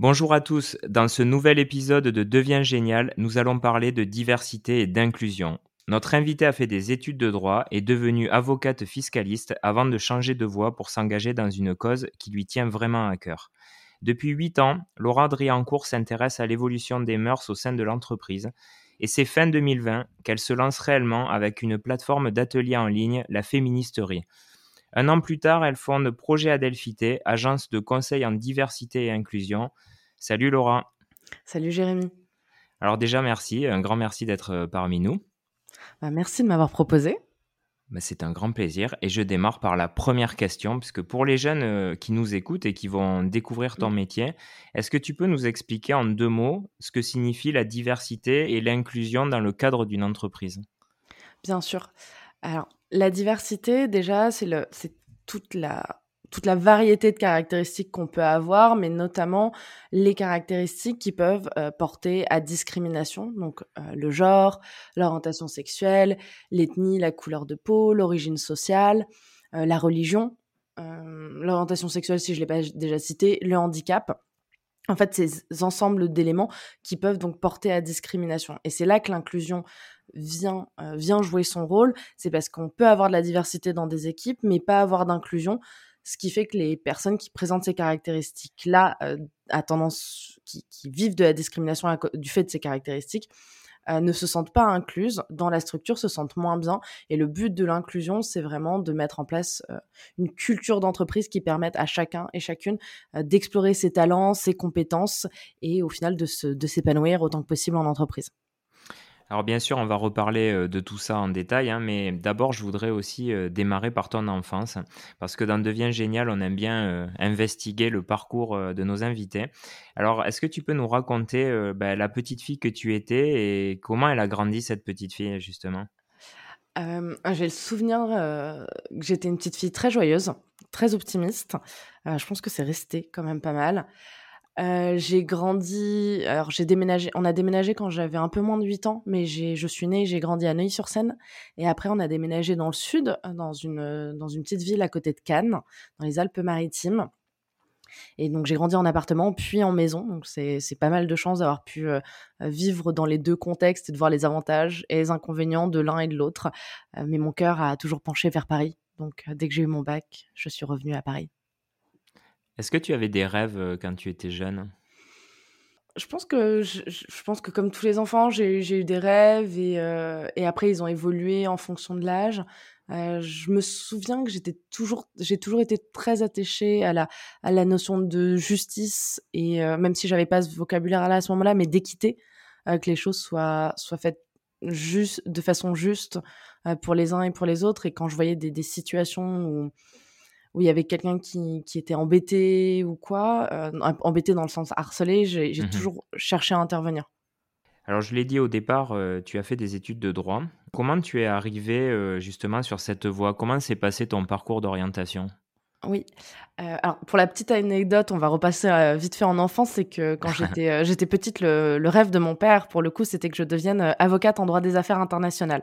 Bonjour à tous, dans ce nouvel épisode de Deviens génial, nous allons parler de diversité et d'inclusion. Notre invité a fait des études de droit et est devenue avocate fiscaliste avant de changer de voie pour s'engager dans une cause qui lui tient vraiment à cœur. Depuis huit ans, Laura Driancourt s'intéresse à l'évolution des mœurs au sein de l'entreprise et c'est fin 2020 qu'elle se lance réellement avec une plateforme d'ateliers en ligne, la Féministerie. Un an plus tard, elle fonde Projet Adelphité, agence de conseil en diversité et inclusion. Salut Laura. Salut Jérémy. Alors déjà, merci, un grand merci d'être euh, parmi nous. Bah, merci de m'avoir proposé. Bah, c'est un grand plaisir et je démarre par la première question, puisque pour les jeunes euh, qui nous écoutent et qui vont découvrir ton mmh. métier, est-ce que tu peux nous expliquer en deux mots ce que signifie la diversité et l'inclusion dans le cadre d'une entreprise? Bien sûr. Alors, la diversité, déjà, c'est toute la, variété de caractéristiques qu'on peut avoir, mais notamment les caractéristiques qui peuvent euh, porter à discrimination, donc euh, le genre, l'orientation sexuelle, l'ethnie, la couleur de peau, l'origine sociale, euh, la religion, l'orientation sexuelle si je l'ai pas déjà cité, le handicap. En fait, ces ensembles d'éléments qui peuvent donc porter à discrimination. Et c'est là que l'inclusion vient, euh, vient jouer son rôle, c'est parce qu'on peut avoir de la diversité dans des équipes, mais pas avoir d'inclusion, ce qui fait que les personnes qui présentent ces caractéristiques-là, euh, à tendance, qui, vivent de la discrimination du fait de ces caractéristiques, euh, ne se sentent pas incluses dans la structure, se sentent moins bien. Et le but de l'inclusion, c'est vraiment de mettre en place une culture d'entreprise qui permette à chacun et chacune d'explorer ses talents, ses compétences et au final de s'épanouir autant que possible en entreprise. Alors bien sûr, on va reparler de tout ça en détail, hein, mais d'abord, je voudrais aussi démarrer par ton enfance, parce que dans Devient Génial, on aime bien investiguer le parcours de nos invités. Alors, est-ce que tu peux nous raconter bah, la petite fille que tu étais et comment elle a grandi, cette petite fille, justement? J'ai le souvenir que j'étais une petite fille très joyeuse, très optimiste. je pense que c'est resté quand même pas mal. Euh, j'ai grandi, alors j'ai déménagé, on a déménagé quand j'avais un peu moins de 8 ans, mais je suis née, j'ai grandi à Neuilly-sur-Seine, et après on a déménagé dans le sud, dans une, dans une petite ville à côté de Cannes, dans les Alpes-Maritimes. Et donc j'ai grandi en appartement puis en maison, donc c'est, c'est pas mal de chance d'avoir pu euh, vivre dans les deux contextes et de voir les avantages et les inconvénients de l'un et de l'autre. Euh, mais mon cœur a toujours penché vers Paris, donc dès que j'ai eu mon bac, je suis revenue à Paris. Est-ce que tu avais des rêves quand tu étais jeune? Je pense que je, pense que comme tous les enfants, j'ai eu des rêves et, et, après ils ont évolué en fonction de l'âge. je me souviens que j'étais toujours, j'ai toujours été très attachée à la à la notion de justice et même si j'avais pas ce vocabulaire là à ce moment-là, mais d'équité, que les choses soient soient faites juste de façon juste pour les uns et pour les autres. Et quand je voyais des, des situations où où il y avait quelqu'un qui, qui, était embêté ou quoi, euh, embêté dans le sens harcelé, j'ai mmh toujours cherché à intervenir. Alors je l'ai dit au départ, euh, tu as fait des études de droit. Comment tu es arrivé euh, justement sur cette voie? Comment s'est passé ton parcours d'orientation? Oui. alors pour la petite anecdote, on va repasser vite fait en enfance, c'est que quand j'étais j'étais petite, le, le, rêve de mon père, pour le coup, c'était que je devienne avocate en droit des affaires internationales.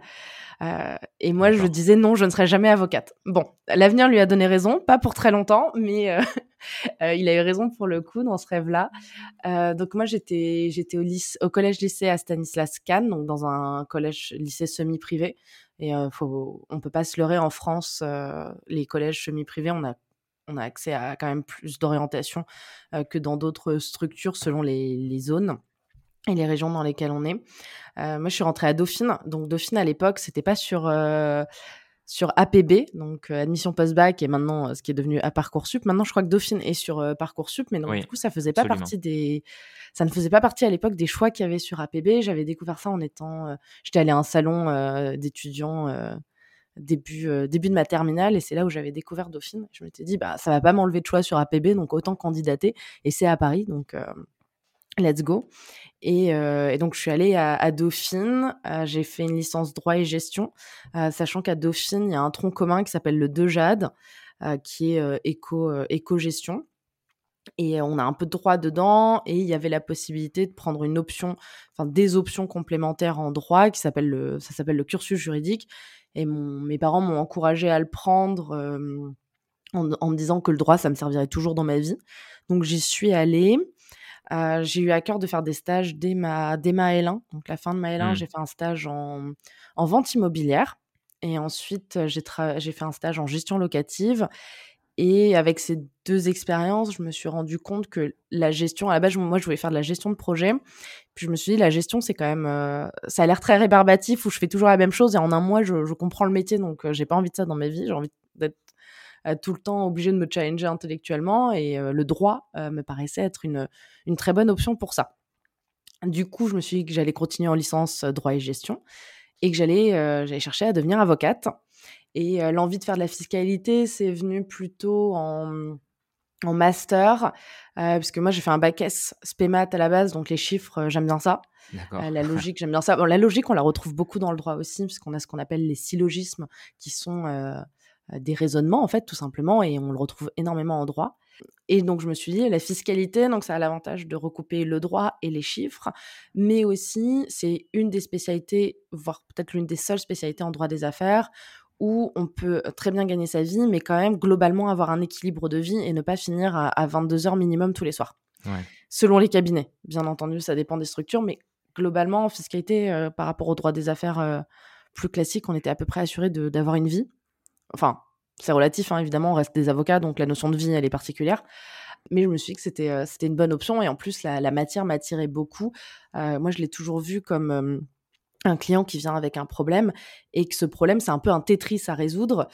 Euh, et moi, je disais non, je ne serai jamais avocate. Bon, l'avenir lui a donné raison, pas pour très longtemps, mais euh, euh, il a eu raison pour le coup dans ce rêve-là. donc moi, j'étais j'étais au, au collège-lycée à Stanislas Kahn, donc dans un collège-lycée semi-privé. Et faut, on peut pas se leurrer en France, les collèges semi-privés, on a on a accès à quand même plus d'orientation que dans d'autres structures selon les, les zones et les régions dans lesquelles on est. Euh, moi, je suis rentrée à Dauphine. Donc, Dauphine, à l'époque, c'était pas sur, euh, sur APB, donc euh, admission post-bac, et maintenant, ce qui est devenu à Parcoursup. Maintenant, je crois que Dauphine est sur Parcoursup, mais donc, du coup, ça faisait pas partie des. Ça ne faisait pas partie à l'époque des choix qu'il y avait sur APB. J'avais découvert ça en étant. J'étais allée à un salon d'étudiants début, début de ma terminale et c'est là où j'avais découvert Dauphine. Je m'étais dit, bah, ça va pas m'enlever de choix sur APB, donc autant candidater. Et c'est à Paris, donc let's go. Et, euh, et, donc, je suis allée à, Dauphine. Euh, j'ai fait une licence droit et gestion, euh, sachant qu'à Dauphine, il y a un tronc commun qui s'appelle le DEJAD, qui est éco, éco-gestion. Et on a un peu de droit dedans. Et il y avait la possibilité de prendre une option, enfin des options complémentaires en droit, qui s'appelle le, ça s'appelle le cursus juridique. Et mon, mes parents m'ont encouragé à le prendre en, en me disant que le droit, ça me servirait toujours dans ma vie. Donc, j'y suis allée. j'ai eu à cœur de faire des stages dès ma, dès ma L1. Donc, la fin de ma L1, Mmh. j'ai fait un stage en, en vente immobilière. Et ensuite, j'ai j'ai fait un stage en gestion locative. Et avec ces deux expériences, je me suis rendu compte que la gestion, à la base, moi, je voulais faire de la gestion de projet. Puis je me suis dit, la gestion, c'est quand même, euh, ça a l'air très rébarbatif où je fais toujours la même chose et en un mois, je, comprends le métier. Donc, euh, j'ai pas envie de ça dans ma vie. J'ai envie d'être euh, tout le temps obligé de me challenger intellectuellement et le droit me paraissait être une, une très bonne option pour ça. Du coup, je me suis dit que j'allais continuer en licence droit et gestion et que j'allais chercher à devenir avocate. Et l'envie de faire de la fiscalité, c'est venu plutôt en, en master, parce que moi j'ai fait un bac S spémat à la base, donc les chiffres, j'aime bien ça. la logique, j'aime bien ça. Bon, la logique, on la retrouve beaucoup dans le droit aussi, puisqu'on a ce qu'on appelle les syllogismes, qui sont des raisonnements en fait, tout simplement, et on le retrouve énormément en droit. Et donc, je me suis dit, la fiscalité, donc ça a l'avantage de recouper le droit et les chiffres, mais aussi, c'est une des spécialités, voire peut-être l'une des seules spécialités en droit des affaires, où on peut très bien gagner sa vie, mais quand même globalement avoir un équilibre de vie et ne pas finir à, 22 heures minimum tous les soirs. Selon les cabinets, bien entendu, ça dépend des structures, mais globalement, en fiscalité, euh, par rapport au droit des affaires euh, plus classique, on était à peu près assuré d'avoir une vie. Enfin, c'est relatif, hein, évidemment, on reste des avocats, donc la notion de vie, elle est particulière. Mais je me suis dit que c'était euh, une bonne option, et en plus, la, matière m'attirait beaucoup. moi, je l'ai toujours vu comme un client qui vient avec un problème et que ce problème, c'est un peu un Tetris à résoudre,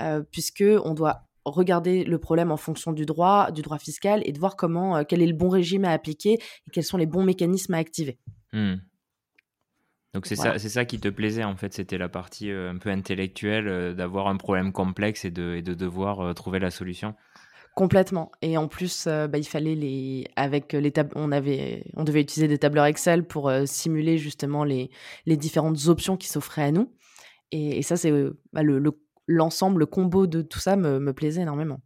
euh, puisque on doit regarder le problème en fonction du droit, du droit fiscal et de voir comment, euh, quel est le bon régime à appliquer et quels sont les bons mécanismes à activer. Mmh. Donc c'est ça, c'est ça qui te plaisait en fait, c'était la partie euh, un peu intellectuelle d'avoir un problème complexe et de, et de devoir trouver la solution. Complètement. Et en plus, euh, bah, il fallait les, avec les on avait, on devait utiliser des tableurs Excel pour euh, simuler justement les, les différentes options qui s'offraient à nous. Et, ça, c'est euh, bah, le, l'ensemble, le, combo de tout ça me, me plaisait énormément.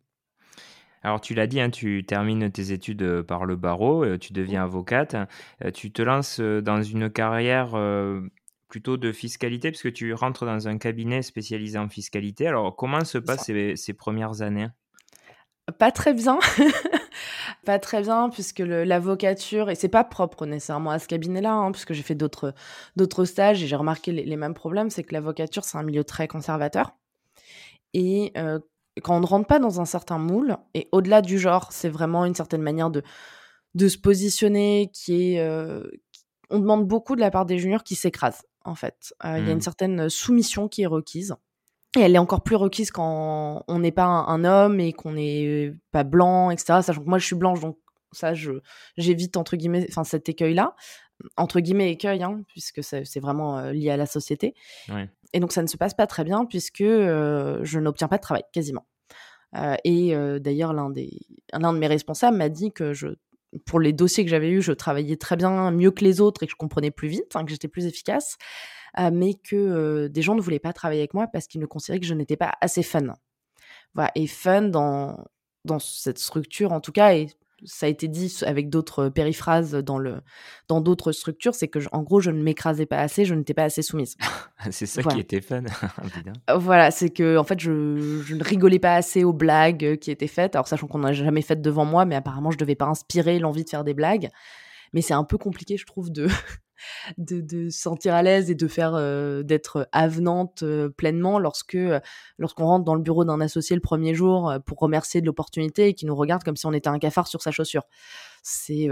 Alors tu l'as dit, hein, tu termines tes études par le barreau, tu deviens avocate, tu te lances dans une carrière plutôt de fiscalité puisque tu rentres dans un cabinet spécialisé en fiscalité. Alors comment se passent ces, ces premières années? Pas très bien. pas très bien, puisque l'avocature, et c'est pas propre nécessairement à ce cabinet-là, hein, puisque j'ai fait d'autres stages et j'ai remarqué les, mêmes problèmes, c'est que l'avocature, c'est un milieu très conservateur. Et euh, quand on ne rentre pas dans un certain moule, et au-delà du genre, c'est vraiment une certaine manière de, de se positionner qui est. Euh, on demande beaucoup de la part des juniors qui s'écrasent, en fait. Euh, il y a une mmh. certaine soumission qui est requise. Et elle est encore plus requise quand on n'est pas un, homme et qu'on n'est pas blanc, etc. Sachant que moi, je suis blanche, donc ça, je, j'évite, entre guillemets, enfin, cet écueil-là. Entre guillemets, écueil, hein, puisque c'est, vraiment euh, lié à la société. Et donc, ça ne se passe pas très bien, puisque euh, je n'obtiens pas de travail, quasiment. Euh, et d'ailleurs, l'un, des, l'un de mes responsables m'a dit que je, pour les dossiers que j'avais eus, je travaillais très bien, mieux que les autres et que je comprenais plus vite, hein, que j'étais plus efficace. Euh, mais que des gens ne voulaient pas travailler avec moi parce qu'ils me considéraient que je n'étais pas assez fun. Voilà, et fun dans, dans cette structure en tout cas, et ça a été dit avec d'autres périphrases dans le dans d'autres structures, c'est que en gros je ne m'écrasais pas assez, je n'étais pas assez soumise. c'est ça qui était fun. Euh, voilà, c'est que en fait je, je, ne rigolais pas assez aux blagues qui étaient faites. Alors sachant qu'on n'a jamais fait devant moi, mais apparemment je devais pas inspirer l'envie de faire des blagues. Mais c'est un peu compliqué, je trouve, de de, se sentir à l'aise et de faire euh, d'être avenante euh, pleinement lorsque euh, lorsqu'on rentre dans le bureau d'un associé le premier jour pour remercier de l'opportunité et qui nous regarde comme si on était un cafard sur sa chaussure. C'est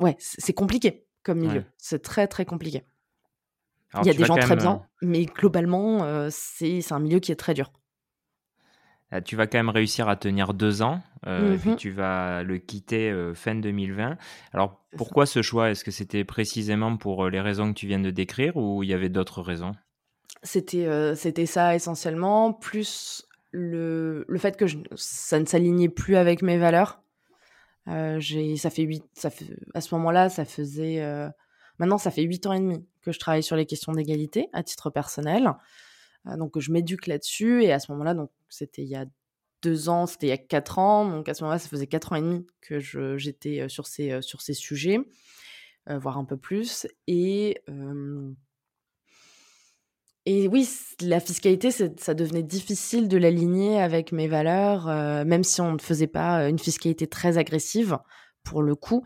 ouais, c'est compliqué comme milieu. C'est très très compliqué. Il y a des gens très bien, mais globalement, c'est un milieu qui est très dur. Euh, tu vas quand même réussir à tenir deux ans, euh, puis mmh tu vas le quitter euh, fin 2020. Alors pourquoi ce choix? Est-ce que c'était précisément pour les raisons que tu viens de décrire ou il y avait d'autres raisons? C'était c'était ça essentiellement, plus le, le fait que ça ne s'alignait plus avec mes valeurs. j'ai ça fait huit, ça fait, à ce moment-là, ça faisait maintenant ça fait huit ans et demi que je travaille sur les questions d'égalité à titre personnel. Ah, donc je m'éduque là-dessus et à ce moment-là, donc c'était il y a deux ans, c'était il y a quatre ans, donc à ce moment-là, ça faisait quatre ans et demi que j'étais sur ces, sur ces sujets, voire un peu plus. Et, et oui, la fiscalité, ça devenait difficile de l'aligner avec mes valeurs, même si on ne faisait pas une fiscalité très agressive, pour le coup,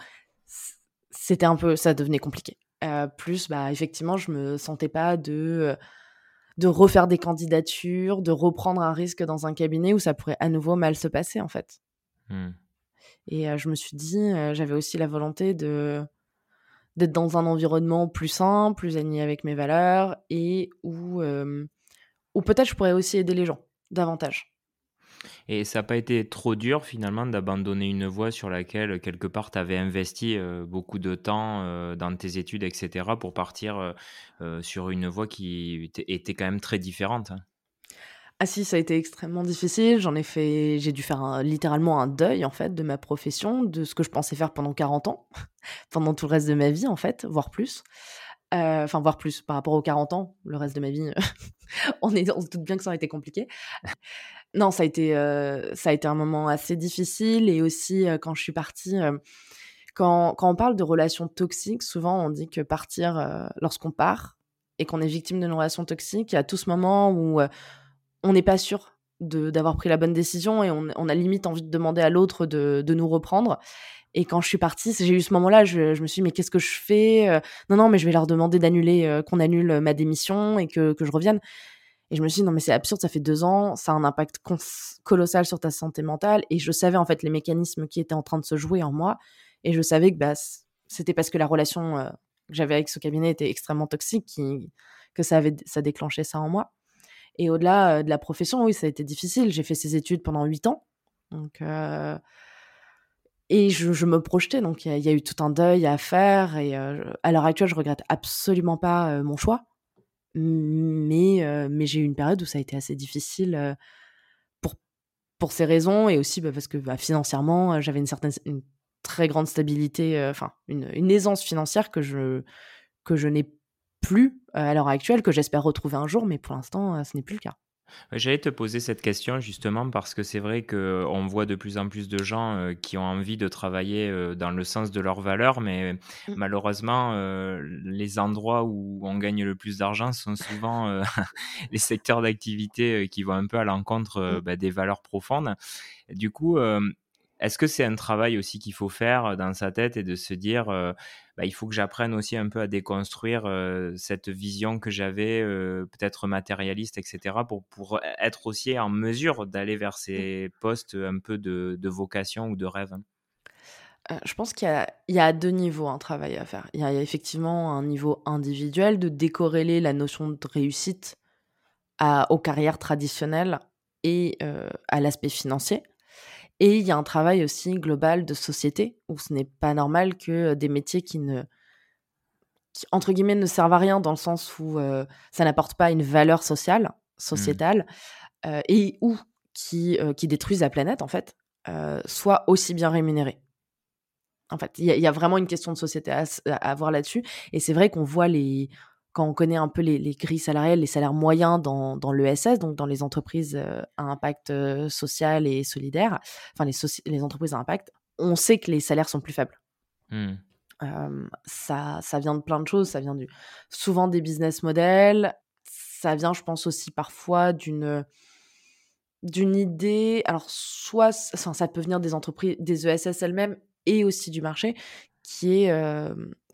c'était un peu, ça devenait compliqué. plus, bah, effectivement, je me sentais pas de de refaire des candidatures, de reprendre un risque dans un cabinet où ça pourrait à nouveau mal se passer en fait. Mmh. Et je me suis dit, j'avais aussi la volonté de d'être dans un environnement plus sain, plus aligné avec mes valeurs et où, où peut-être je pourrais aussi aider les gens davantage. Et ça n'a pas été trop dur finalement d'abandonner une voie sur laquelle quelque part tu avais investi beaucoup de temps dans tes études, etc., pour partir sur une voie qui était quand même très différente. Hein? Ah si, ça a été extrêmement difficile. J'en ai fait, j'ai dû faire littéralement un deuil en fait de ma profession, de ce que je pensais faire pendant 40 ans, pendant tout le reste de ma vie en fait, voire plus. Euh, enfin, voire plus par rapport aux 40 ans, le reste de ma vie, on, est, on se doute bien que ça aurait été compliqué. Non, ça a été, euh, ça a été un moment assez difficile et aussi euh, quand je suis partie. Quand, quand, on parle de relations toxiques, souvent on dit que partir lorsqu'on part et qu'on est victime d'une relation toxique, il y a tout ce moment où on n'est pas sûr d'avoir pris la bonne décision et on, a limite envie de demander à l'autre de, nous reprendre. Et quand je suis partie, j'ai eu ce moment-là, je, me suis dit, mais qu'est-ce que je fais euh? Non, non, mais je vais leur demander d'annuler, euh, qu'on annule ma démission et que, je revienne. Et je me suis dit, non, mais c'est absurde, ça fait deux ans, ça a un impact colossal sur ta santé mentale. Et je savais en fait les mécanismes qui étaient en train de se jouer en moi. Et je savais que bah, c'était parce que la relation euh, que j'avais avec ce cabinet était extrêmement toxique qui, que ça, avait, ça déclenchait ça en moi. Et au-delà de la profession, oui, ça a été difficile. J'ai fait ces études pendant huit ans. Donc, et je, me projetais. Donc, il y, a eu tout un deuil à faire. Et à l'heure actuelle, je regrette absolument pas mon choix. Mais, mais j'ai eu une période où ça a été assez difficile pour, pour ces raisons. Et aussi bah, parce que bah, financièrement, j'avais une certaine, une très grande stabilité, enfin, une, une, aisance financière que je, que je n'ai plus à l'heure actuelle, que j'espère retrouver un jour, mais pour l'instant, ce n'est plus le cas. J'allais te poser cette question justement parce que c'est vrai qu'on voit de plus en plus de gens qui ont envie de travailler dans le sens de leurs valeurs, mais mmh. malheureusement, les endroits où on gagne le plus d'argent sont souvent les secteurs d'activité qui vont un peu à l'encontre mmh. bah, des valeurs profondes. Du coup, est-ce que c'est un travail aussi qu'il faut faire dans sa tête et de se dire, bah, il faut que j'apprenne aussi un peu à déconstruire cette vision que j'avais, peut-être matérialiste, etc., pour, pour être aussi en mesure d'aller vers mmh. ces postes un peu de, de vocation ou de rêve je pense qu'il y, y, a deux niveaux un travail à faire. Il y a effectivement un niveau individuel de décorréler la notion de réussite à, aux carrières traditionnelles et à l'aspect financier. Et il y a un travail aussi global de société où ce n'est pas normal que des métiers qui ne entre guillemets ne servent à rien dans le sens où ça n'apporte pas une valeur sociale, mmh. sociétale et ou qui, qui détruisent la planète en fait, soient aussi bien rémunérés. En fait, il y, a vraiment une question de société à, à avoir là-dessus. Et c'est vrai qu'on voit les, quand on connaît un peu les, grilles salariales, les salaires moyens dans, dans l'ESS, donc dans les entreprises euh, à impact euh, social et solidaire, enfin les, les, entreprises à impact, on sait que les salaires sont plus faibles. Mmh. ça, ça vient de plein de choses, ça vient du, souvent des business models, ça vient, je pense aussi parfois d'une d'une idée, alors soit ça peut venir des entreprises, des ESS elles-mêmes et aussi du marché, qui est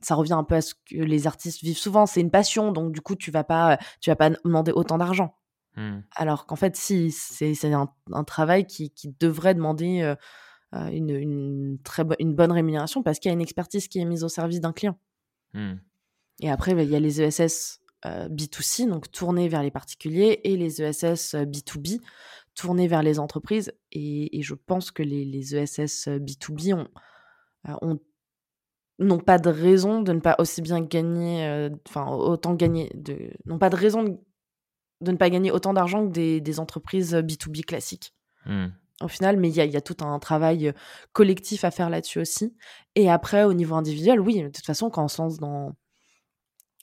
ça revient un peu à ce que les artistes vivent souvent. C'est une passion, donc du coup, tu vas pas, tu vas pas demander autant d'argent. Mmh. Alors qu'en fait, si, c'est un, travail qui, devrait demander une, très une bonne rémunération parce qu'il y a une expertise qui est mise au service d'un client. Mmh. Et après, bah, il y a les ESS B2C, donc tournés vers les particuliers, et les ESS B2B, tournés vers les entreprises. Et, je pense que les, les ESS B2B ont, ont n'ont pas de raison de ne pas aussi bien gagner, euh, enfin autant gagner, de, n'ont pas de raison de, ne pas gagner autant d'argent que des, des, entreprises B2B classiques. Mmh. Au final, mais il y, y a, tout un travail euh, collectif à faire là-dessus aussi. Et après, au niveau individuel, oui, de toute façon, quand on se lance dans,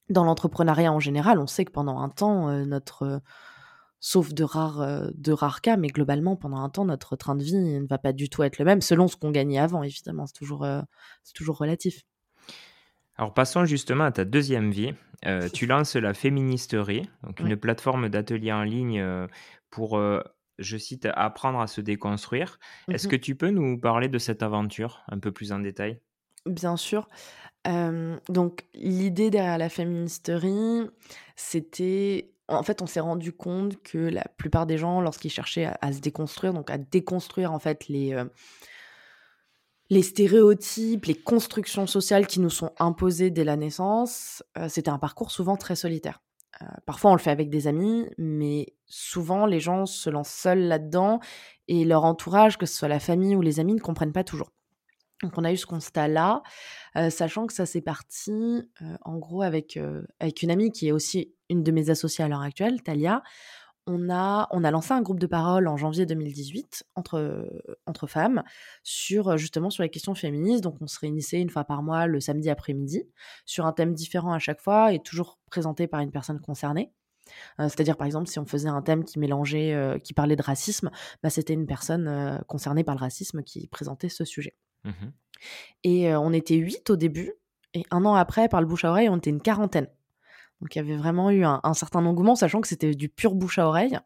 dans l'entrepreneuriat en général, on sait que pendant un temps, euh, notre sauf de rares, de rares cas, mais globalement, pendant un temps, notre train de vie ne va pas du tout être le même, selon ce qu'on gagnait avant, évidemment, c'est toujours, c'est toujours relatif. Alors passons justement à ta deuxième vie. tu lances la Féministerie, donc une plateforme d'ateliers en ligne pour je cite, apprendre à se déconstruire. Est-ce Mmh que tu peux nous parler de cette aventure un peu plus en détail? Bien sûr. Donc l'idée derrière la féministerie, c'était en fait, on s'est rendu compte que la plupart des gens, lorsqu'ils cherchaient à se déconstruire, donc à déconstruire en fait les, heu, les stéréotypes, les constructions sociales qui nous sont imposées dès la naissance, heu, c'était un parcours souvent très solitaire. Heu, parfois on le fait avec des amis, mais souvent les gens se lancent seuls là-dedans et leur entourage, que ce soit la famille ou les amis, ne comprennent pas toujours. Donc on a eu ce constat-là, sachant que ça s'est parti, en gros avec, avec une amie qui est aussi une de mes associées à l'heure actuelle, Talia. On a on a lancé un groupe de parole en janvier 2018 entre, entre femmes sur, justement sur les questions féministes. Donc on se réunissait une fois par mois le samedi après-midi sur un thème différent à chaque fois et toujours présenté par une personne concernée. C'est-à-dire par exemple si on faisait un thème qui mélangeait, qui parlait de racisme, bah, c'était une personne, concernée par le racisme qui présentait ce sujet. Mmh Et on était 8 au début et un an après, par le bouche à oreille, on était une quarantaine. Donc il y avait vraiment eu un certain engouement, sachant que c'était du pur bouche à oreille.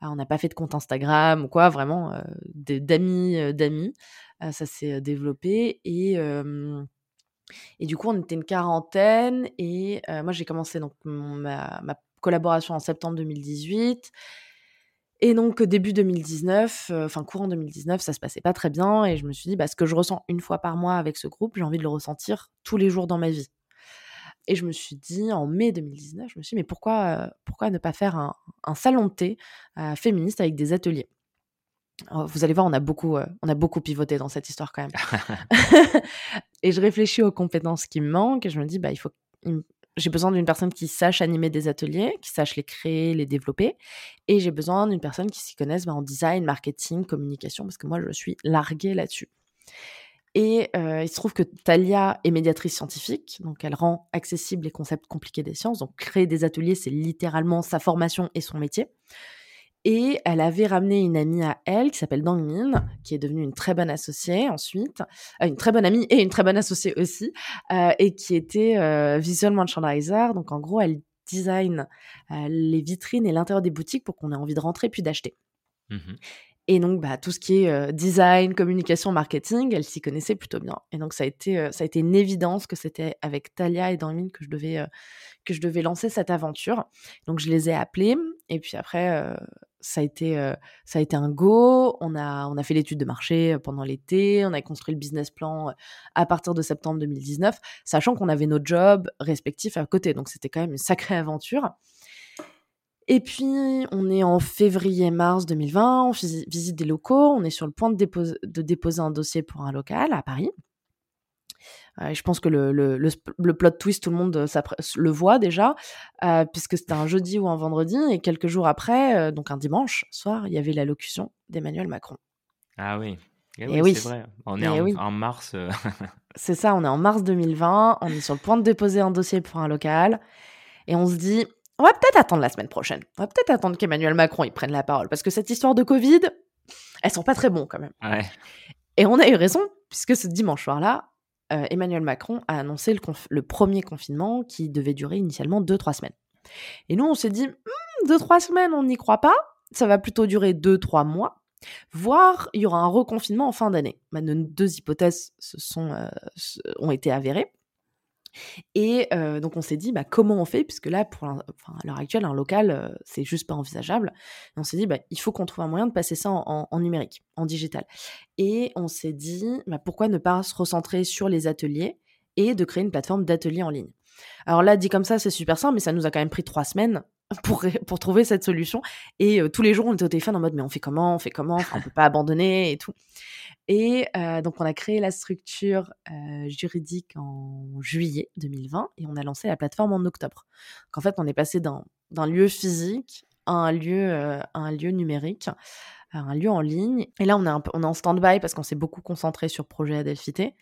Ah, on n'a pas fait de compte Instagram ou quoi, vraiment, de d'amis, d'amis. Heu, ça s'est, développé et et du coup, on était une quarantaine et moi j'ai commencé donc ma collaboration en septembre 2018 et donc début 2019, heu, enfin courant 2019, ça se passait pas très bien et je me suis dit: «Bah, ce que je ressens une fois par mois avec ce groupe, j'ai envie de le ressentir tous les jours dans ma vie». Et je me suis dit en mai 2019, je me suis dit: «Mais pourquoi, heu, pourquoi ne pas faire un un salon de thé, heu, féministe avec des ateliers?» alors vous allez voir, on a beaucoup, on a beaucoup pivoté dans cette histoire quand même. Et je réfléchis aux compétences qui me manquent et je me dis: «Bah, il faut il j'ai besoin d'une personne qui sache animer des ateliers, qui sache les créer, les développer et j'ai besoin d'une personne qui s'y connaisse, bah, en design, marketing, communication parce que moi je suis larguée là-dessus». Et heu, il se trouve que Thalia est médiatrice scientifique, donc elle rend accessibles les concepts compliqués des sciences. Donc créer des ateliers, c'est littéralement sa formation et son métier. Et elle avait ramené une amie à elle qui s'appelle Dang Min, qui est devenue une très bonne associée ensuite, heu, une très bonne amie et une très bonne associée aussi, heu, et qui était, heu, visual merchandiser. Donc en gros, elle design, les vitrines et l'intérieur des boutiques pour qu'on ait envie de rentrer puis d'acheter. Mmh Et donc, bah, tout ce qui est, heu, design, communication, marketing, elle s'y connaissait plutôt bien. Et donc ça a été, heu, ça a été une évidence que c'était avec Thalia et Dangmin que je devais, heu, que je devais lancer cette aventure. Donc je les ai appelés et puis après, ça a été, ça a été un go. On a on a fait l'étude de marché, pendant l'été. On a construit le business plan, à partir de septembre 2019, sachant qu'on avait nos jobs respectifs à côté. Donc c'était quand même une sacrée aventure. Et puis, on est en février-mars 2020, on visi visite des locaux, on est sur le point de dépose de déposer un dossier pour un local à Paris. Et je pense que le le le le plot twist, tout le monde, s'apprê le voit déjà, heu, puisque c'était un jeudi ou un vendredi et quelques jours après, donc un dimanche soir, il y avait l'allocution d'Emmanuel Macron. Ah oui. Eh Et oui, c'est vrai. On est en oui, en mars, c'est ça, on est en mars 2020, on est sur le point de déposer un dossier pour un local et on se dit: «On va peut-être attendre la semaine prochaine. On va peut-être attendre qu'Emmanuel Macron, il prenne la parole parce que cette histoire de covid, elles sont pas très bon quand même». ouais. Et on a eu raison, puisque ce dimanche soir-là, heu, Emmanuel Macron a annoncé le 1 confinement qui devait durer initialement deux-trois semaines. Et nous, on s'est dit: «Mmh, 2-3 semaines, on n'y croit pas, ça va plutôt durer deux-trois mois, voire il y aura un reconfinement en fin d'année». Bah, nos 2 hypothèses se sont, se ont été avérées et heu, donc on s'est dit: «Bah, comment on fait?» puisque là, pour enfin, à l'heure actuelle, un local, heu, c'est juste pas envisageable on s'est dit: «Bah, il faut qu'on trouve un moyen de passer ça en numérique, en digital» et on s'est dit: «Bah, pourquoi ne pas se recentrer sur les ateliers et de créer une plateforme d'ateliers en ligne?» alors là, dit comme ça, c'est super simple, mais ça nous a quand même pris 3 semaines pour pour trouver cette solution et heu, tous les jours, on était au téléphone en mode: «Mais on fait comment? On fait comment? On peut pas abandonner et tout» Et heu, donc on a créé la structure, heu, juridique en juillet 2020 et on a lancé la plateforme en octobre. Donc en fait, on est passé d'un d'un lieu physique à un lieu, heu, à un lieu numérique, à un lieu en ligne et là, on est un peu on est en stand-by parce qu'on s'est beaucoup concentré sur projet Adelphité,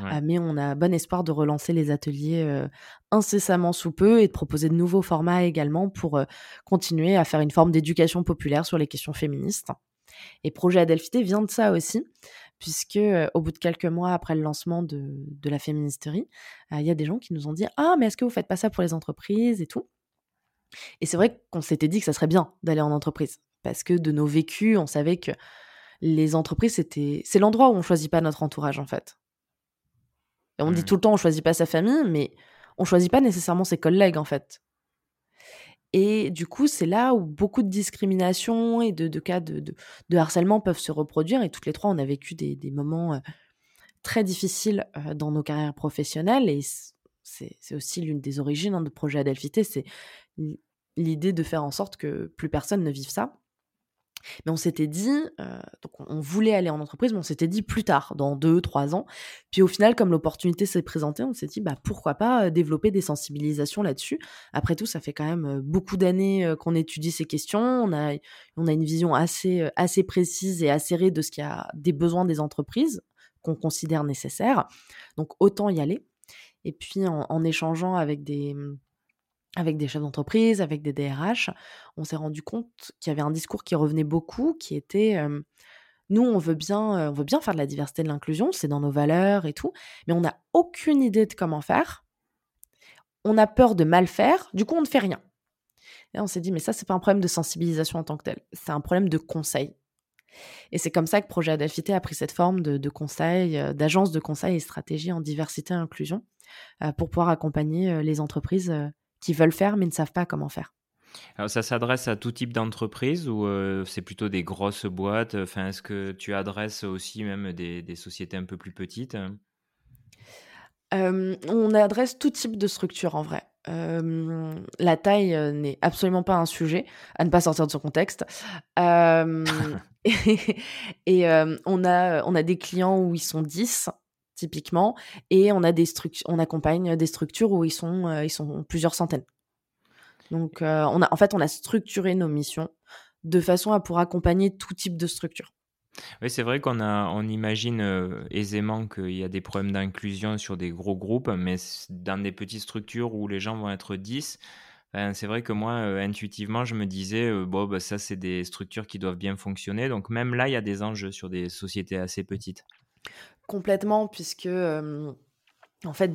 Ouais. mais on a bon espoir de relancer les ateliers, incessamment sous peu et de proposer de nouveaux formats également pour, continuer à faire une forme d'éducation populaire sur les questions féministes et projet Adelphité vient de ça aussi puisque, au bout de quelques mois après le lancement de de la féministerie, il y a des gens qui nous ont dit: «Ah mais est-ce que vous faites pas ça pour les entreprises et tout?» et c'est vrai qu'on s'était dit que ça serait bien d'aller en entreprise parce que de nos vécus, on savait que les entreprises, c'était, c'est l'endroit où on choisit pas notre entourage en fait. Et on dit mmh. tout le temps, on choisit pas sa famille, mais on choisit pas nécessairement ses collègues en fait. Et du coup, c'est là où beaucoup de discrimination et de, cas de, harcèlement peuvent se reproduire. Et toutes les trois, on a vécu des, moments très difficiles dans nos carrières professionnelles. Et c'est aussi l'une des origines hein, de projet Adelphité, c'est l'idée de faire en sorte que plus personne ne vive ça. Mais on s'était dit, euh, donc on voulait aller en entreprise, mais on s'était dit plus tard, dans deux, trois ans. Puis au final, comme l'opportunité s'est présentée, on s'est dit, bah, pourquoi pas euh, développer des sensibilisations là-dessus. Après tout, ça fait quand même euh, beaucoup d'années qu'on étudie ces questions. On a, on a une vision assez, assez précise et acérée de ce qu'il y a des besoins des entreprises qu'on considère nécessaires. Donc autant y aller. Et puis en échangeant avec des avec des chefs d'entreprise, avec des DRH, on s'est rendu compte qu'il y avait un discours qui revenait beaucoup, qui était nous, on veut bien, on veut bien faire de la diversité, de l'inclusion, c'est dans nos valeurs et tout, mais on n'a aucune idée de comment faire. On a peur de mal faire, du coup, on ne fait rien. Et on s'est dit, mais ça, c'est pas un problème de sensibilisation en tant que tel, c'est un problème de conseil. Et c'est comme ça que Projet Adelphité a pris cette forme de conseil, d'agence de conseil et stratégie en diversité et inclusion, pour pouvoir accompagner les entreprises qui veulent faire mais ne savent pas comment faire. Alors ça s'adresse à tout type d'entreprise ou euh, c'est plutôt des grosses boîtes? Enfin, Est-ce que tu adresses aussi même des, sociétés un peu plus petites? Euh, On adresse tout type de structure en vrai. Euh, la taille n'est absolument pas un sujet, à ne pas sortir de son contexte. et, on, a, on a des clients où ils sont 10, typiquement, et on a des on accompagne des structures où ils sont, euh, ils sont plusieurs centaines. Donc, euh, on a, en fait, on a structuré nos missions de façon à pouvoir accompagner tout type de structure. Oui, c'est vrai qu'on on imagine euh, aisément qu'il y a des problèmes d'inclusion sur des gros groupes, mais dans des petites structures où les gens vont être 10, ben, c'est vrai que moi, intuitivement, je me disais, bon, bah, ça, c'est des structures qui doivent bien fonctionner. Donc, même là, il y a des enjeux sur des sociétés assez petites. Complètement, puisque en fait,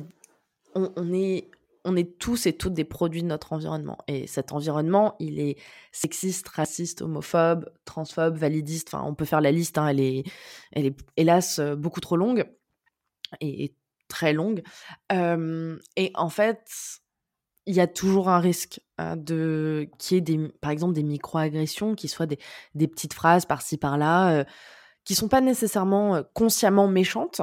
on, est, on est tous et toutes des produits de notre environnement. Et cet environnement, il est sexiste, raciste, homophobe, transphobe, validiste. Enfin, on peut faire la liste, hein, elle, est, elle est hélas beaucoup trop longue et, très longue. et en fait, il y a toujours un risque hein, de qu'il y ait des, par exemple des micro-agressions, qui soient des, des petites phrases par-ci par-là qui sont pas nécessairement consciemment méchantes,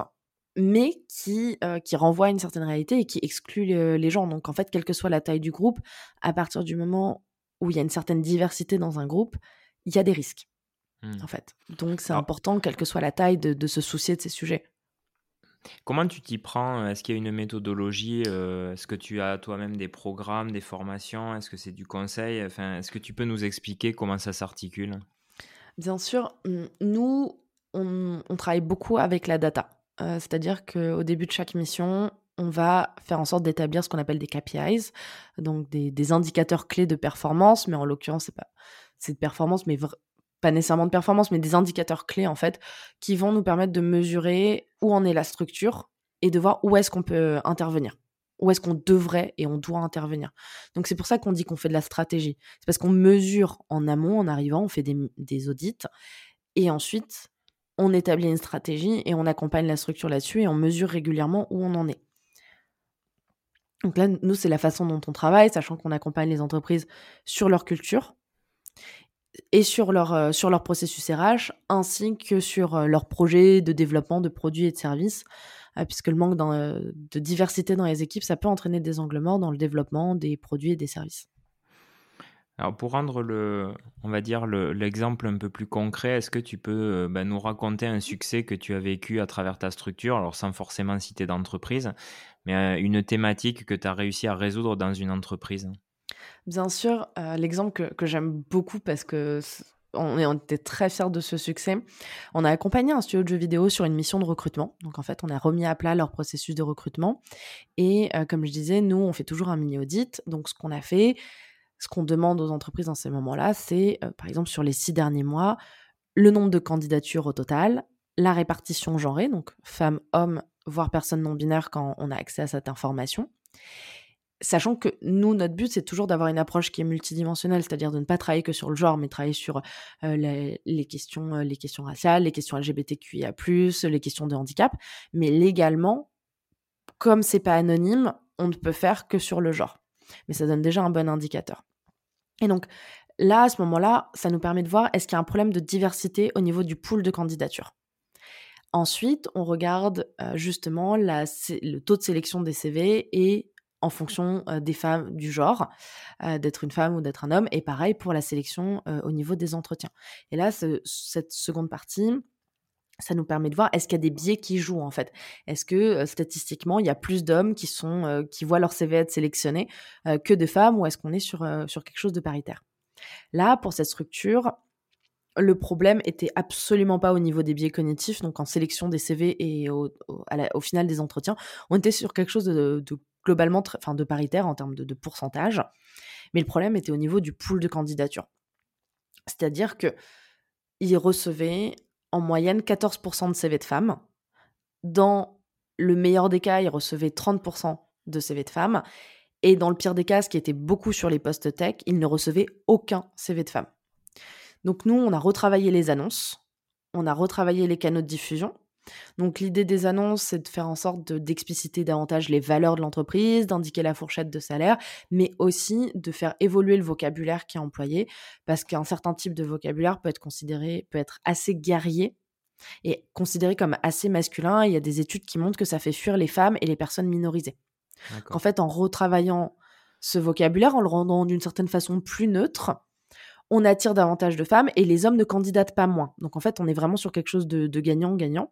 mais qui, qui renvoient à une certaine réalité et qui excluent les gens. Donc en fait, quelle que soit la taille du groupe, à partir du moment où il y a une certaine diversité dans un groupe, il y a des risques. Mmh. En fait. Donc c'est important, quelle que soit la taille, de, se soucier de ces sujets. Comment tu t'y prends? Est-ce qu'il y a une méthodologie Est-ce que tu as toi-même des programmes, des formations? Est-ce que c'est du conseil? Enfin, Est-ce que tu peux nous expliquer comment ça s'articule? Bien sûr, mmh, nous, on, travaille beaucoup avec la data. Euh, c'est-à-dire qu'au début de chaque mission, on va faire en sorte d'établir ce qu'on appelle des KPIs, donc des, indicateurs clés de performance, mais en l'occurrence, c'est pas de performance, mais pas nécessairement de performance, mais des indicateurs clés en fait, qui vont nous permettre de mesurer où en est la structure et de voir où est-ce qu'on peut intervenir, où est-ce qu'on devrait et on doit intervenir. Donc c'est pour ça qu'on dit qu'on fait de la stratégie. C'est parce qu'on mesure en amont, en arrivant, on fait des audits, et ensuite on établit une stratégie et on accompagne la structure là-dessus et on mesure régulièrement où on en est. Donc là, nous, c'est la façon dont on travaille, sachant qu'on accompagne les entreprises sur leur culture et sur leur, euh, processus RH, ainsi que sur euh, leur projet de développement de produits et de services, euh, puisque le manque de diversité dans les équipes, ça peut entraîner des angles morts dans le développement des produits et des services. Alors pour rendre le, on va dire l'exemple un peu plus concret, est-ce que tu peux euh, bah, nous raconter un succès que tu as vécu à travers ta structure, alors sans forcément citer d'entreprise, mais euh, une thématique que tu as réussi à résoudre dans une entreprise? Bien sûr, euh, l'exemple que, j'aime beaucoup parce que on, était très fiers de ce succès. On a accompagné un studio de jeux vidéo sur une mission de recrutement. Donc en fait, on a remis à plat leur processus de recrutement. Et comme je disais, nous, on fait toujours un mini audit. Donc ce qu'on a fait, ce qu'on demande aux entreprises dans ces moments-là, c'est, euh, par exemple, sur les six derniers mois, le nombre de candidatures au total, la répartition genrée, donc femmes, hommes, voire personnes non binaires quand on a accès à cette information. Sachant que nous, notre but, c'est toujours d'avoir une approche qui est multidimensionnelle, c'est-à-dire de ne pas travailler que sur le genre, mais travailler sur les, questions, les questions raciales, les questions LGBTQIA+, les questions de handicap. Mais légalement, comme c'est pas anonyme, on ne peut faire que sur le genre. Mais ça donne déjà un bon indicateur. Et donc, là, à ce moment-là, ça nous permet de voir est-ce qu'il y a un problème de diversité au niveau du pool de candidatures? Ensuite, on regarde justement le taux de sélection des CV et en fonction des femmes, du genre, d'être une femme ou d'être un homme, et pareil pour la sélection au niveau des entretiens. Et là, cette seconde partie, ça nous permet de voir est-ce qu'il y a des biais qui jouent en fait? Est-ce que statistiquement il y a plus d'hommes qui sont qui voient leur CV être sélectionné que de femmes ou est-ce qu'on est sur sur quelque chose de paritaire? Là pour cette structure, le problème était absolument pas au niveau des biais cognitifs, donc en sélection des CV et au, final des entretiens, on était sur quelque chose de, globalement, enfin de paritaire en termes de, pourcentage, mais le problème était au niveau du pool de candidatures. C'est-à-dire que ils recevaient en moyenne 14% de CV de femmes. Dans le meilleur des cas, ils recevaient 30% de CV de femmes. Et dans le pire des cas, ce qui était beaucoup sur les postes tech, ils ne recevaient aucun CV de femmes. Donc nous, on a retravaillé les annonces, on a retravaillé les canaux de diffusion. Donc l'idée des annonces, c'est de faire en sorte d'expliciter davantage les valeurs de l'entreprise, d'indiquer la fourchette de salaire, mais aussi de faire évoluer le vocabulaire qui est employé, parce qu'un certain type de vocabulaire peut être considéré, peut être assez guerrier et considéré comme assez masculin. Il y a des études qui montrent que ça fait fuir les femmes et les personnes minorisées. En fait, en retravaillant ce vocabulaire, en le rendant d'une certaine façon plus neutre, on attire davantage de femmes et les hommes ne candidatent pas moins. Donc en fait, on est vraiment sur quelque chose de gagnant-gagnant.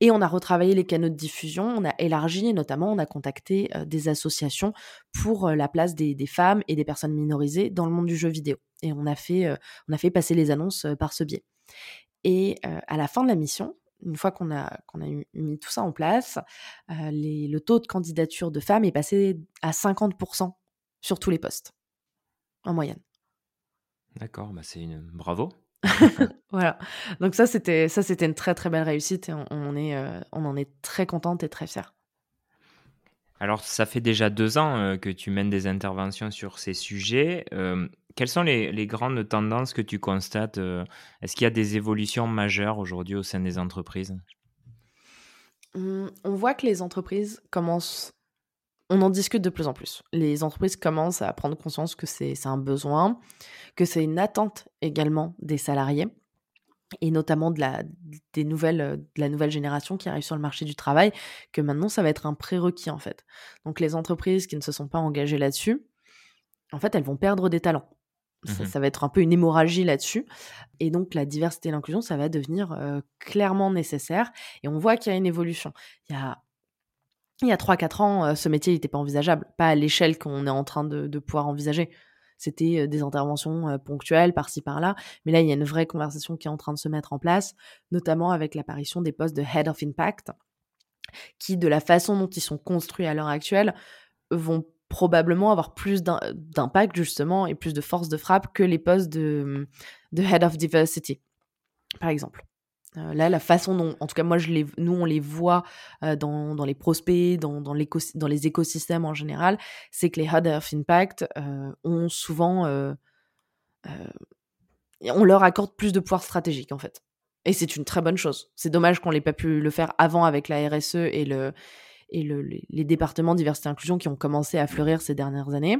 Et on a retravaillé les canaux de diffusion, on a élargi et notamment on a contacté des associations pour la place des, femmes et des personnes minorisées dans le monde du jeu vidéo. Et on a fait, on a fait passer les annonces par ce biais. Et à la fin de la mission, une fois qu'on a, a mis tout ça en place, le taux de candidature de femmes est passé à 50% sur tous les postes, en moyenne. D'accord, bah c'est une bravo. voilà. Donc ça c'était ça c'était une très très belle réussite et on, est euh, on en est très contente et très fière. Alors ça fait déjà deux ans euh, que tu mènes des interventions sur ces sujets. Euh, quelles sont les, les, grandes tendances que tu constates Est-ce qu'il y a des évolutions majeures aujourd'hui au sein des entreprises? Mmh, On voit que les entreprises commencent on en discute de plus en plus. Les entreprises commencent à prendre conscience que c'est un besoin, que c'est une attente également des salariés et notamment de la, des nouvelles, de la nouvelle génération qui arrive sur le marché du travail, que maintenant ça va être un prérequis en fait. Donc les entreprises qui ne se sont pas engagées là-dessus, en fait elles vont perdre des talents. Ça, mmh va être un peu une hémorragie là-dessus. Et donc la diversité et l'inclusion, ça va devenir euh, clairement nécessaire. Et on voit qu'il y a une évolution. Il y a il y a 3-4 ans, euh, ce métier n'était pas envisageable, pas à l'échelle qu'on est en train de, pouvoir envisager. C'était euh, des interventions euh, ponctuelles par-ci par-là, mais là, il y a une vraie conversation qui est en train de se mettre en place, notamment avec l'apparition des postes de Head of Impact, qui, de la façon dont ils sont construits à l'heure actuelle, vont probablement avoir plus d'impact justement et plus de force de frappe que les postes de, de Head of Diversity, par exemple. Euh, là, la façon dont, en tout cas, moi, nous, on les voit euh, dans, les prospects, dans, les écosystèmes en général, c'est que les Head of Impact euh, ont souvent. on leur accorde plus de pouvoir stratégique, en fait. Et c'est une très bonne chose. C'est dommage qu'on n'ait pas pu le faire avant avec la RSE et, le, et le, les, départements diversité et inclusion qui ont commencé à fleurir ces dernières années.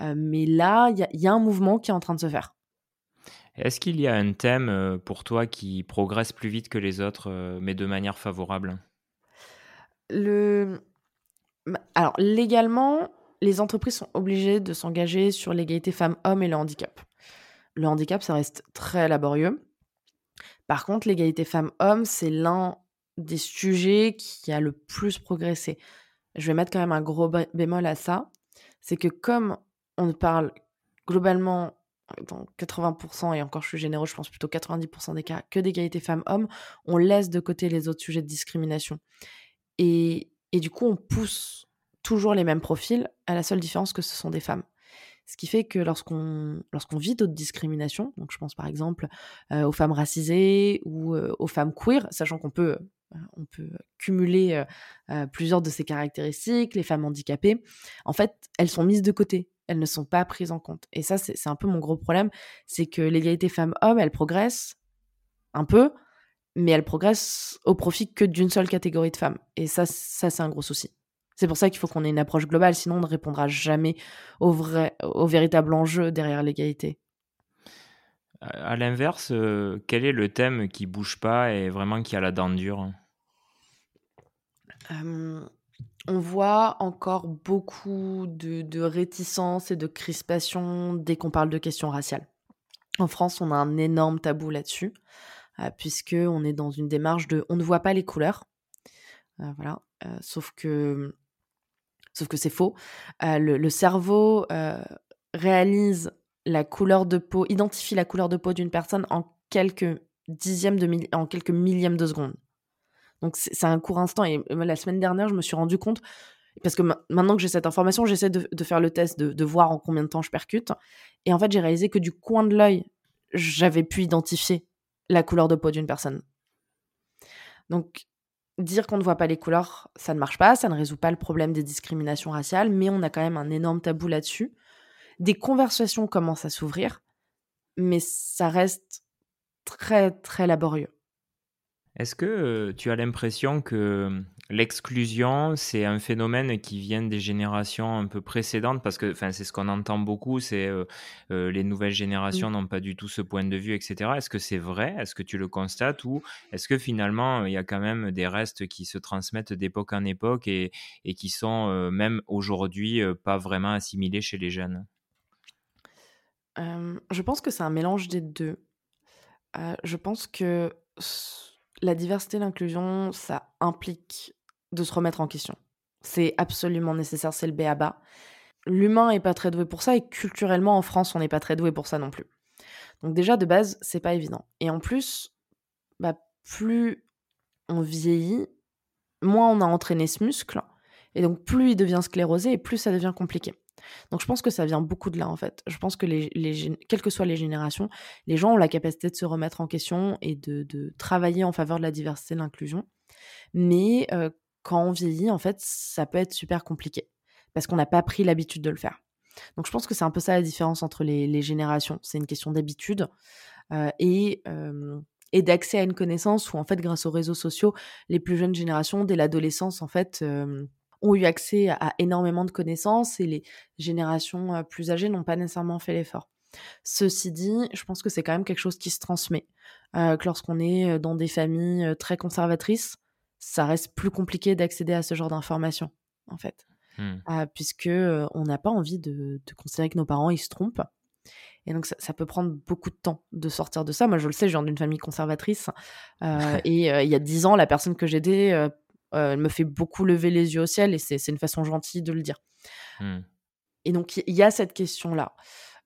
mais là, il y a un mouvement qui est en train de se faire. Est-ce qu'il y a un thème euh, pour toi qui progresse plus vite que les autres, euh, mais de manière favorable? Le... Alors, légalement, les entreprises sont obligées de s'engager sur l'égalité femmes-hommes et le handicap. Le handicap, ça reste très laborieux. Par contre, l'égalité femmes-hommes, c'est l'un des sujets qui a le plus progressé. Je vais mettre quand même un gros bémol à ça. C'est que comme on ne parle globalement dans 80%, et encore je suis généreux, je pense plutôt 90% des cas, que d'égalité femmes-hommes, on laisse de côté les autres sujets de discrimination. Et, et, du coup, on pousse toujours les mêmes profils, à la seule différence que ce sont des femmes. Ce qui fait que lorsqu'on vit d'autres discriminations, donc je pense par exemple aux femmes racisées ou aux femmes queer, sachant qu'on peut peut cumuler plusieurs de ces caractéristiques, les femmes handicapées, en fait, elles sont mises de côté, elles ne sont pas prises en compte. Et ça, c'est un peu mon gros problème, c'est que l'égalité femmes-hommes, elle progresse un peu, mais elle progresse au profit que d'une seule catégorie de femmes. Et ça, ça c'est un gros souci. C'est pour ça qu'il faut qu'on ait une approche globale, sinon on ne répondra jamais au, vrai, au véritable enjeu derrière l'égalité. À l'inverse, euh, quel est le thème qui bouge pas et vraiment qui a la dent dure? On voit encore beaucoup de, réticence et de crispation dès qu'on parle de questions raciales. En France, on a un énorme tabou là-dessus, euh, puisque on est dans une démarche de on ne voit pas les couleurs. Euh, voilà. sauf que sauf que c'est faux. le, le, cerveau réalise la couleur de peau, identifie la couleur de peau d'une personne en quelques dixièmes de en quelques millièmes de seconde. Donc c'est un court instant. Et la semaine dernière, je me suis rendu compte, parce que maintenant que j'ai cette information, j'essaie de, faire le test, de, voir en combien de temps je percute. Et en fait, j'ai réalisé que du coin de l'œil, j'avais pu identifier la couleur de peau d'une personne. Donc dire qu'on ne voit pas les couleurs, ça ne marche pas, ça ne résout pas le problème des discriminations raciales, mais on a quand même un énorme tabou là-dessus des conversations commencent à s'ouvrir, mais ça reste très, très laborieux. Est-ce que tu as l'impression que l'exclusion, c'est un phénomène qui vient des générations un peu précédentes? Parce que c'est ce qu'on entend beaucoup, c'est les nouvelles générations n'ont pas du tout ce point de vue, etc. Est-ce que c'est vrai? Est-ce que tu le constates? Ou est-ce que finalement, il y a quand même des restes qui se transmettent d'époque en époque et, et qui sont même aujourd'hui pas vraiment assimilés chez les jeunes? Je pense que c'est un mélange des deux. je pense que la diversité et l'inclusion, ça implique de se remettre en question. C'est absolument nécessaire, c'est le B à bas. L'humain est pas très doué pour ça et culturellement en France, on n'est pas très doué pour ça non plus. Donc déjà de base, c'est pas évident. Et en plus, bah, plus on vieillit, moins on a entraîné ce muscle, et donc plus il devient sclérosé et plus ça devient compliqué. Donc je pense que ça vient beaucoup de là en fait. Je pense que les, quelles que soient les générations, les gens ont la capacité de se remettre en question et de, travailler en faveur de la diversité et de l'inclusion. Mais quand on vieillit, en fait, ça peut être super compliqué parce qu'on n'a pas pris l'habitude de le faire. Donc je pense que c'est un peu ça la différence entre les, générations. C'est une question d'habitude et et d'accès à une connaissance où en fait grâce aux réseaux sociaux les plus jeunes générations dès l'adolescence en fait ont eu accès à, énormément de connaissances et les générations plus âgées n'ont pas nécessairement fait l'effort. Ceci dit, je pense que c'est quand même quelque chose qui se transmet. que lorsqu'on est dans des familles très conservatrices, ça reste plus compliqué d'accéder à ce genre d'informations, en fait. Mmh. puisque on n'a pas envie de, considérer que nos parents ils se trompent. Et donc, ça, peut prendre beaucoup de temps de sortir de ça. Moi, je le sais, je viens d'une famille conservatrice. et il y a dix ans, la personne que j'aidais euh, elle me fait beaucoup lever les yeux au ciel et c'est une façon gentille de le dire. Mmh. Et donc, il y, a cette question-là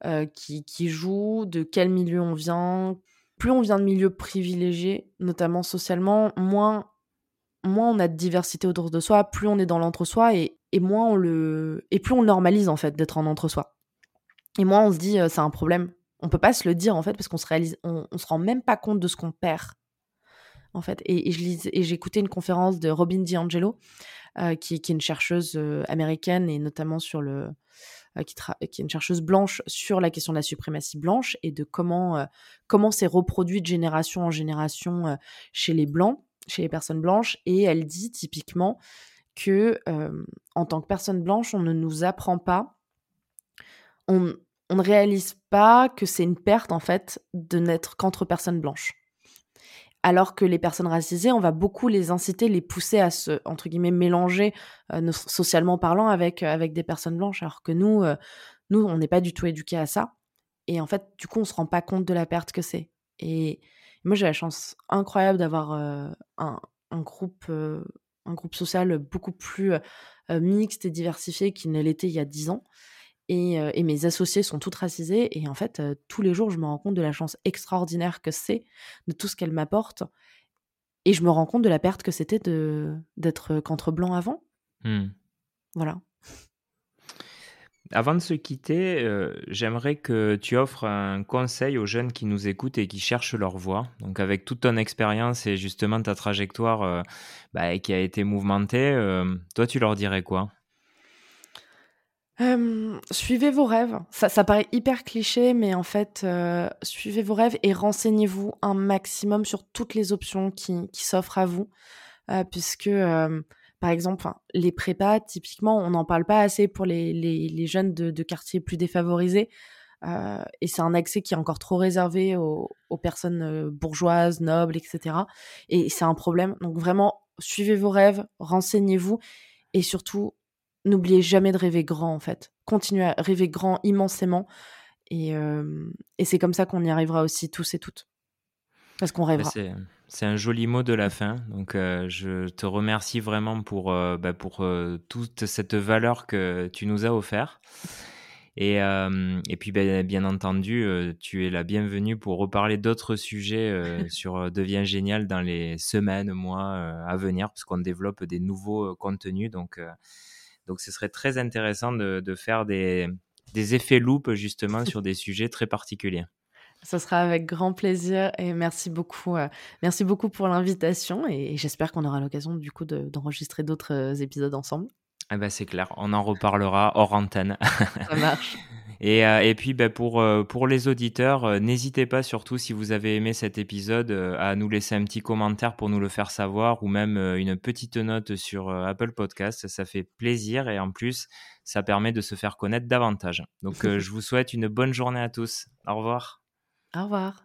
euh, qui, qui, joue de quel milieu on vient. Plus on vient de milieux privilégiés, notamment socialement, moins, moins on a de diversité autour de soi, plus on est dans l'entre-soi et, et, moins on le, et plus on normalise en fait d'être en entre-soi. Et moins on se dit, euh, c'est un problème. On peut pas se le dire en fait parce qu'on se réalise, on, on se rend même pas compte de ce qu'on perd en fait. Et, écouté une conférence de Robin DiAngelo, euh, qui, est une chercheuse euh, américaine et notamment sur le. Euh, qui, qui, est une chercheuse blanche sur la question de la suprématie blanche et de comment comment c'est reproduit de génération en génération chez les blancs, chez les personnes blanches. Et elle dit typiquement que en tant que personne blanche, on ne nous apprend pas, on, on ne réalise pas que c'est une perte en fait de n'être qu'entre personnes blanches alors que les personnes racisées, on va beaucoup les inciter, les pousser à se, entre guillemets, mélanger euh, socialement parlant avec, euh, avec des personnes blanches, alors que nous, euh, nous on n'est pas du tout éduqués à ça. Et en fait, du coup, on se rend pas compte de la perte que c'est. Et moi, j'ai la chance incroyable d'avoir un, un, groupe, un groupe social beaucoup plus mixte et diversifié qu'il ne l'était il y a dix ans. Et, mes associés sont toutes racisées. Et en fait, tous les jours, je me rends compte de la chance extraordinaire que c'est, de tout ce qu'elle m'apporte. Et je me rends compte de la perte que c'était de d'être qu'entre blancs avant. Mmh. Voilà. avant de se quitter, j'aimerais que tu offres un conseil aux jeunes qui nous écoutent et qui cherchent leur voie. Donc avec toute ton expérience et justement ta trajectoire bah, qui a été mouvementée, toi tu leur dirais quoi? Suivez vos rêves. Ça, paraît hyper cliché, mais en fait, suivez vos rêves et renseignez-vous un maximum sur toutes les options qui, s'offrent à vous, puisque par exemple, les prépas, typiquement, on n'en parle pas assez pour les, jeunes de, quartiers plus défavorisés. Euh, et c'est un accès qui est encore trop réservé aux, personnes euh, bourgeoises, nobles, etc. Et c'est un problème. Donc vraiment, suivez vos rêves, renseignez-vous et surtout, n'oubliez jamais de rêver grand en fait. Continuez à rêver grand immensément. Et, euh, et c'est comme ça qu'on y arrivera aussi tous et toutes. Parce qu'on bah, rêvera. C'est un joli mot de la fin. Donc, euh, je te remercie vraiment pour, euh, bah, pour euh, toute cette valeur que tu nous as offert. Et, et puis, bah, bien entendu, tu es la bienvenue pour reparler d'autres sujets sur Devient Génial dans les semaines, mois à venir, parce qu'on développe des nouveaux contenus. Donc, donc, ce serait très intéressant de, de faire des, des effets loupes justement sur des sujets très particuliers. Ce sera avec grand plaisir et merci beaucoup, euh, merci beaucoup pour l'invitation et, j'espère qu'on aura l'occasion du coup d'enregistrer d'autres euh, épisodes ensemble. Eh ben, c'est clair, on en reparlera hors antenne. Ça marche. Et, euh, et, puis ben, pour, pour les auditeurs, n'hésitez pas surtout si vous avez aimé cet épisode à nous laisser un petit commentaire pour nous le faire savoir ou même une petite note sur Apple Podcast. Ça fait plaisir et en plus, ça permet de se faire connaître davantage. Donc je vous souhaite une bonne journée à tous. Au revoir. Au revoir.